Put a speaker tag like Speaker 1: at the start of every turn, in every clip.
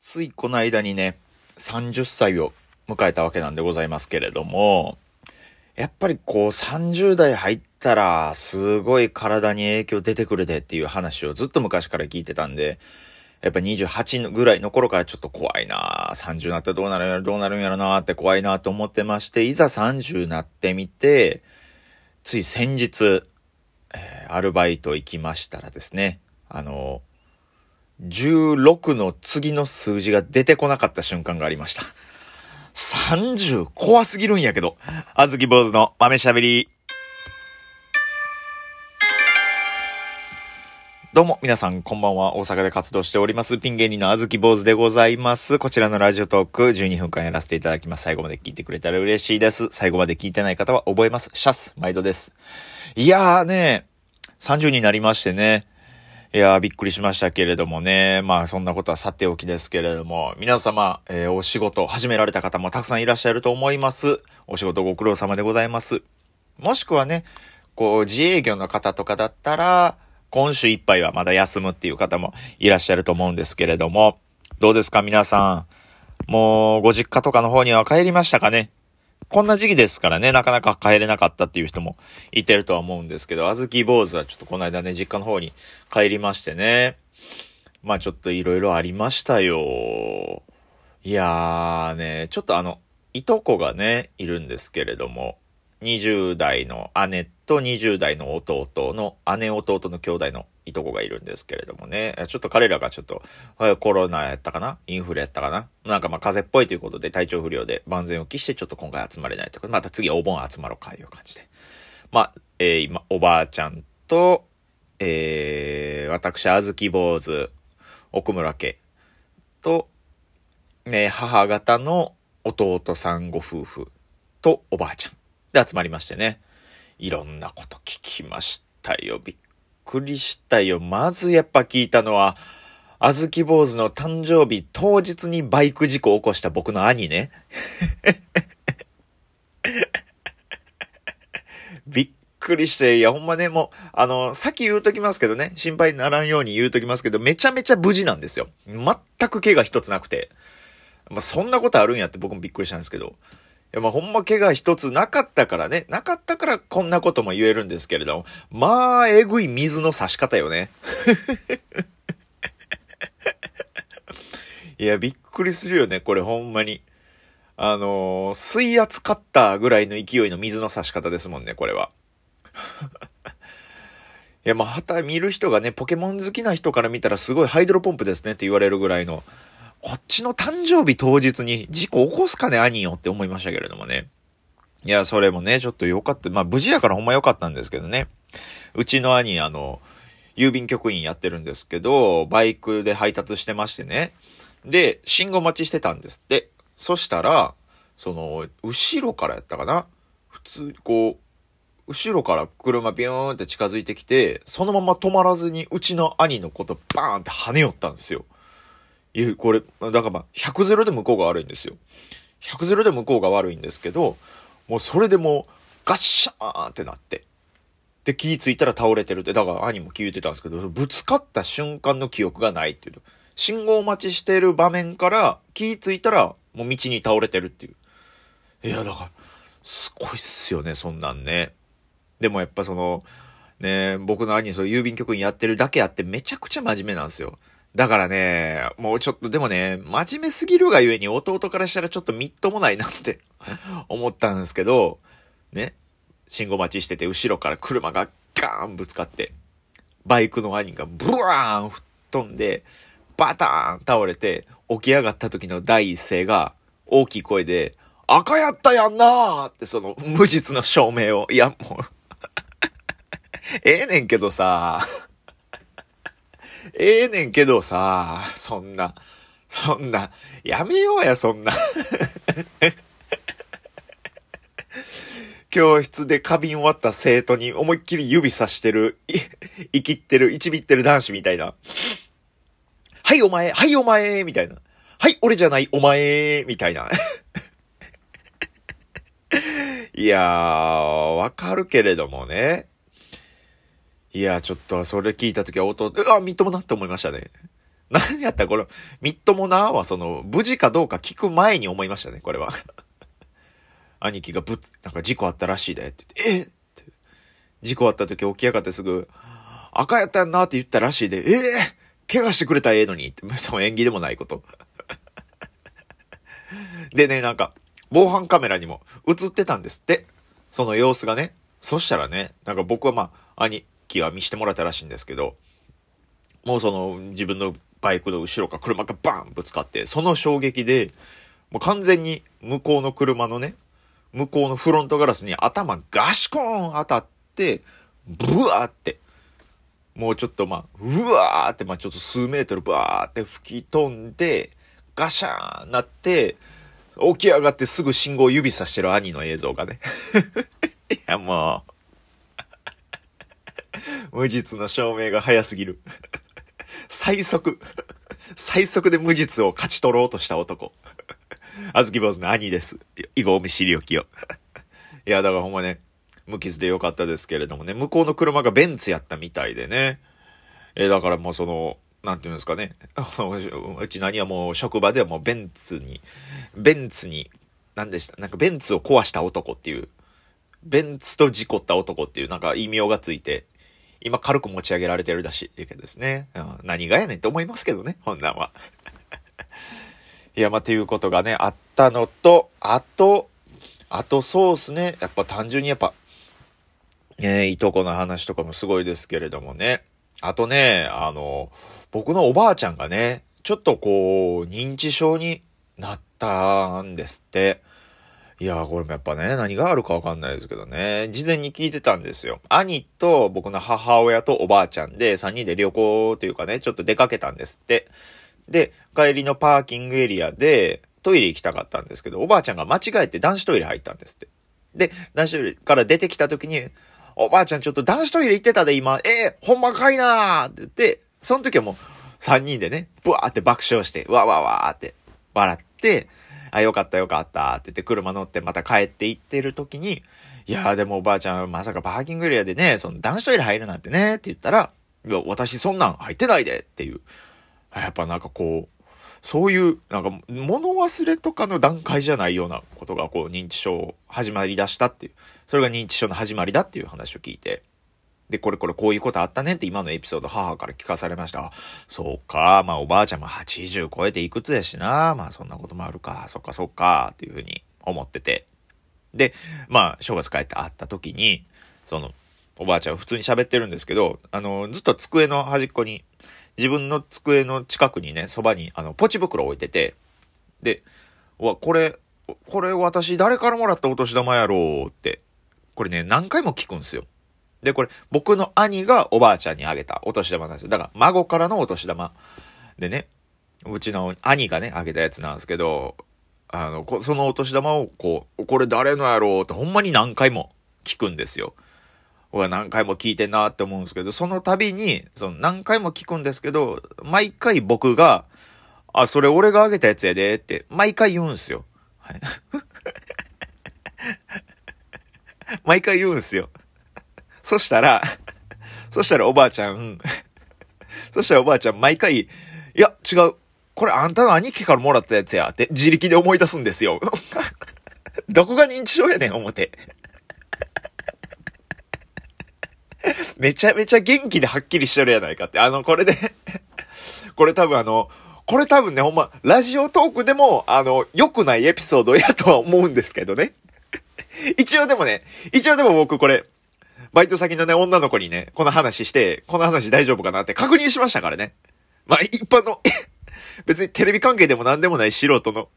Speaker 1: ついこの間にね、30歳を迎えたわけなんでございますけれども、やっぱりこう30代入ったらすごい体に影響出てくるでっていう話をずっと昔から聞いてたんで、やっぱ28ぐらいの頃からちょっと怖いな30になったらどうなるんやろどうなるんやろなって怖いなと思ってまして、いざ30になってみて、つい先日、えー、アルバイト行きましたらですね、あの、16の次の数字が出てこなかった瞬間がありました。30怖すぎるんやけど。あずき坊主の豆しゃべり。どうも、皆さん、こんばんは。大阪で活動しております。ピン芸人のあずき坊主でございます。こちらのラジオトーク、12分間やらせていただきます。最後まで聞いてくれたら嬉しいです。最後まで聞いてない方は覚えます。シャス、毎度です。いやーね、30になりましてね。いやびっくりしましたけれどもね。まあ、そんなことはさておきですけれども、皆様、えー、お仕事始められた方もたくさんいらっしゃると思います。お仕事ご苦労様でございます。もしくはね、こう、自営業の方とかだったら、今週いっぱいはまだ休むっていう方もいらっしゃると思うんですけれども、どうですか皆さん。もう、ご実家とかの方には帰りましたかね？こんな時期ですからね、なかなか帰れなかったっていう人もいてるとは思うんですけど、あずき坊主はちょっとこの間ね、実家の方に帰りましてね。まあちょっといろいろありましたよ。いやーね、ちょっとあの、いとこがね、いるんですけれども、20代の姉と20代の弟の姉弟の兄弟のいとこがいるんですけれどもね。ちょっと彼らがちょっと、コロナやったかな？インフルやったかな？なんかまあ風邪っぽいということで体調不良で万全を期してちょっと今回集まれないとか、また次お盆集まろうかいう感じで。まあ、えー、今、おばあちゃんと、えー、私、あずき坊主、奥村家と、ね、母方の弟さんご夫婦とおばあちゃんで集まりましてね。いろんなこと聞きましたよ。びっくりしたよ。まずやっぱ聞いたのは、あずき坊主の誕生日当日にバイク事故を起こした僕の兄ね。びっくりして、いやほんまね、もう、あの、さっき言うときますけどね、心配にならんように言うときますけど、めちゃめちゃ無事なんですよ。全く怪我一つなくて。まあ、そんなことあるんやって僕もびっくりしたんですけど。や、まあ、ほんま怪我一つなかったからね。なかったからこんなことも言えるんですけれども。まあ、えぐい水の差し方よね。いや、びっくりするよね、これほんまに。あのー、水圧カッターぐらいの勢いの水の差し方ですもんね、これは。いや、まあ、はた見る人がね、ポケモン好きな人から見たらすごいハイドロポンプですねって言われるぐらいの、こっちの誕生日当日に事故起こすかね、兄よって思いましたけれどもね。いや、それもね、ちょっと良かった。まあ、無事やからほんま良かったんですけどね。うちの兄、あの、郵便局員やってるんですけど、バイクで配達してましてね。で、信号待ちしてたんですって。そしたら、その、後ろからやったかな？普通、こう、後ろから車ビューンって近づいてきて、そのまま止まらずにうちの兄のことバーンって跳ね寄ったんですよ。いう、これ、だからまあ、100ゼロで向こうが悪いんですよ。100ゼロで向こうが悪いんですけど、もうそれでもうガッシャーンってなって。で、気ぃついたら倒れてるって、だから兄も聞いてたんですけど、ぶつかった瞬間の記憶がないっていう。信号待ちしてる場面から気ぃついたらもう道に倒れてるっていう。いや、だから、すごいっすよね、そんなんね。でもやっぱその、ね、僕の兄、そう郵便局員やってるだけあってめちゃくちゃ真面目なんですよ。だからね、もうちょっと、でもね、真面目すぎるがゆえに弟からしたらちょっとみっともないなって 思ったんですけど、ね、信号待ちしてて後ろから車がガーンぶつかって、バイクの兄がブワーン吹っ飛んで、バターン倒れて、起き上がった時の第一声が、大きい声で、赤やったやんなーってその無実の証明を、いやもう ええねんけどさ、ええねんけどさ、そんな、そんな、やめようや、そんな。教室で花瓶終わった生徒に思いっきり指さしてる、生きってる、いちびってる男子みたいな。はいお前、はいお前、みたいな。はい俺じゃない、お前、みたいな。いやー、わかるけれどもね。いや、ちょっとそれ聞いたときは音、うわ、みっともなって思いましたね。何やったこの、みっともなはその、無事かどうか聞く前に思いましたね、これは。兄貴がぶなんか事故あったらしいで、ってって、えっ？て事故あった時起き上がってすぐ、赤やったんなって言ったらしいで、ええー、怪我してくれたらええのにって、その縁起でもないこと。でね、なんか、防犯カメラにも映ってたんですって。その様子がね。そしたらね、なんか僕はまあ、兄貴は見してもらったらしいんですけど、もうその自分のバイクの後ろから車がバーンぶつかって、その衝撃で、もう完全に向こうの車のね、向こうのフロントガラスに頭ガシコーン当たって、ブワーって、もうちょっとまあ、うわーって、まあちょっと数メートルバーって吹き飛んで、ガシャーンなって、起き上がってすぐ信号を指さしてる兄の映像がね。いや、もう 無実の証明が早すぎる。最速、最速で無実を勝ち取ろうとした男。あずき坊主の兄です。以後お見知りおきを。いや、だからほんまね、無傷でよかったですけれどもね、向こうの車がベンツやったみたいでね。え、だからもうその、なんていうんですかね。うち何はもう職場ではもうベンツに、ベンツに、何でした？なんかベンツを壊した男っていう、ベンツと事故った男っていうなんか異名がついて、今軽く持ち上げられてるらしいけどですね。うん、何がやねんって思いますけどね、こんなんは。いや、まあ、ていうことがね、あったのと、あと、あとそうっすね。やっぱ単純にやっぱ、え、いとこの話とかもすごいですけれどもね。あとね、あの、僕のおばあちゃんがね、ちょっとこう、認知症になったんですって。いやこれもやっぱね、何があるかわかんないですけどね、事前に聞いてたんですよ。兄と僕の母親とおばあちゃんで3人で旅行というかね、ちょっと出かけたんですって。で、帰りのパーキングエリアでトイレ行きたかったんですけど、おばあちゃんが間違えて男子トイレ入ったんですって。で、男子トイレから出てきた時に、おばあちゃんちょっと男子トイレ行ってたで今、えー、ほんまかいなーって言って、その時はもう3人でね、ブワーって爆笑して、わわわーって笑って、あ、よかったよかったって言って車乗ってまた帰って行ってる時に、いやーでもおばあちゃんまさかパーキングエリアでね、その男子トイレ入るなんてねって言ったら、いや、私そんなん入ってないでっていう。やっぱなんかこう、そういう、なんか、物忘れとかの段階じゃないようなことが、こう、認知症始まりだしたっていう。それが認知症の始まりだっていう話を聞いて。で、これこれこういうことあったねって今のエピソード母から聞かされました。そうか。まあおばあちゃんも80超えていくつやしな。まあそんなこともあるか。そっかそっか。っていうふうに思ってて。で、まあ正月帰って会った時に、その、おばあちゃん普通に喋ってるんですけど、あの、ずっと机の端っこに、自分の机の近くにね、そばに、あの、ポチ袋置いてて、で、わ、これ、これ私誰からもらったお年玉やろうって、これね、何回も聞くんですよ。で、これ、僕の兄がおばあちゃんにあげたお年玉なんですよ。だから、孫からのお年玉。でね、うちの兄がね、あげたやつなんですけど、あの、そのお年玉をこう、これ誰のやろうってほんまに何回も聞くんですよ。俺は何回も聞いてんなって思うんですけど、その度に、その何回も聞くんですけど、毎回僕が、あ、それ俺があげたやつやでって、毎回言うんすよ。はい。毎回言うんすよ。そしたら、そしたらおばあちゃん、そしたらおばあちゃん毎回、いや、違う。これあんたの兄貴からもらったやつやって自力で思い出すんですよ。どこが認知症やねん、思て。めちゃめちゃ元気ではっきりしてるやないかって。あの、これでこれ多分あの、これ多分ね、ほんま、ラジオトークでも、あの、良くないエピソードやとは思うんですけどね。一応でもね、一応でも僕これ、バイト先のね、女の子にね、この話して、この話大丈夫かなって確認しましたからね。まあ、一般の 別にテレビ関係でも何でもない素人の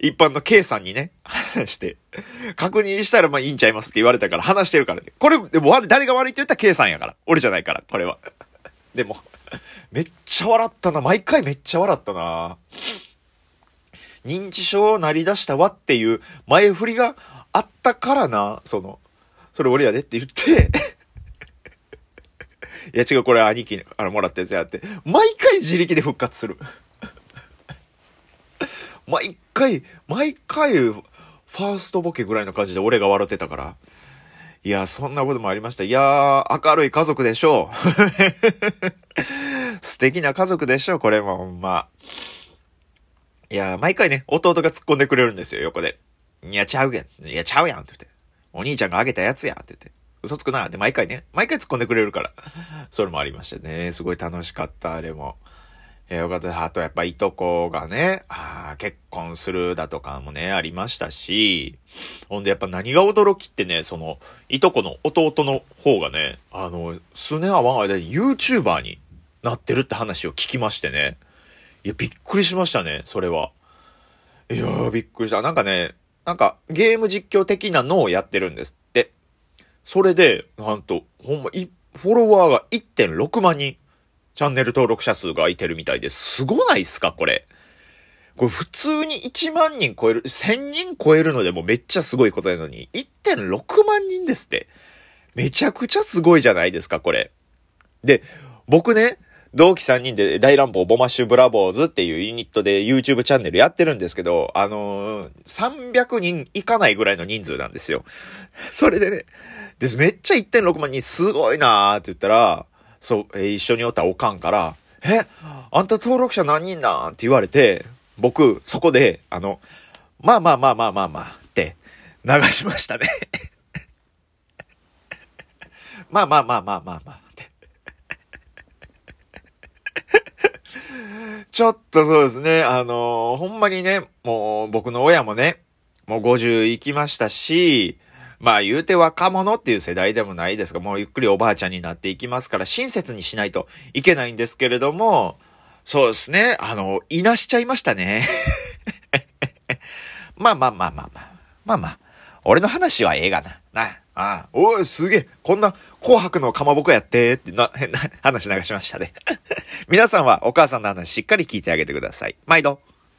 Speaker 1: 一般の K さんにね、話して、確認したらまあいいんちゃいますって言われたから話してるからね。これ、でも誰が悪いって言ったら K さんやから。俺じゃないから、これは。でも、めっちゃ笑ったな。毎回めっちゃ笑ったな。認知症をなりだしたわっていう前振りがあったからな、その、それ俺やでって言って いや違う、これ兄貴からもらったやつやって、毎回自力で復活する 毎回、毎回、ファーストボケぐらいの感じで俺が笑ってたから。いや、そんなこともありました。いやー、明るい家族でしょう。素敵な家族でしょう、これもほんま。いや、毎回ね、弟が突っ込んでくれるんですよ、横で。いや、ちゃうやん。いや、ちゃうやんって言って。お兄ちゃんがあげたやつやって言って。嘘つくなって毎回ね、毎回突っ込んでくれるから。それもありましたね。すごい楽しかった、あれも。えー、よかった。あとやっぱいとこがね、ああ結婚するだとかもね、ありましたし、ほんでやっぱ何が驚きってね、その、いとこの弟の方がね、あの、数年会わん間に YouTuber になってるって話を聞きましてね。いや、びっくりしましたね、それは。いやー、びっくりした。なんかね、なんかゲーム実況的なのをやってるんですって。それで、なんと、ほんま、フォロワーが1.6万人。チャンネル登録者数が空いてるみたいです。すごないっすかこれ。これ普通に1万人超える、1000人超えるのでもめっちゃすごいことなのに、1.6万人ですって。めちゃくちゃすごいじゃないですか、これ。で、僕ね、同期3人で大乱暴ボマッシュブラボーズっていうユニットで YouTube チャンネルやってるんですけど、あのー、300人いかないぐらいの人数なんですよ。それでね、です。めっちゃ1.6万人すごいなーって言ったら、そう、えー、一緒におったおかんから、え、あんた登録者何人なん？って言われて、僕、そこで、あの、まあまあまあまあまあまあって流しましたね まあまあまあまあまあまあってちょっとそうですね、あのー、ほんまにね、もう僕の親もね、もう50行きましたし、まあ言うて若者っていう世代でもないですが、もうゆっくりおばあちゃんになっていきますから、親切にしないといけないんですけれども、そうですね、あの、いなしちゃいましたね。まあまあまあまあまあ。まあまあ。俺の話はええがな。な。ああ、おい、すげえ。こんな紅白のかまぼこやって、ってな、変な話流しましたね。皆さんはお母さんの話しっかり聞いてあげてください。毎度。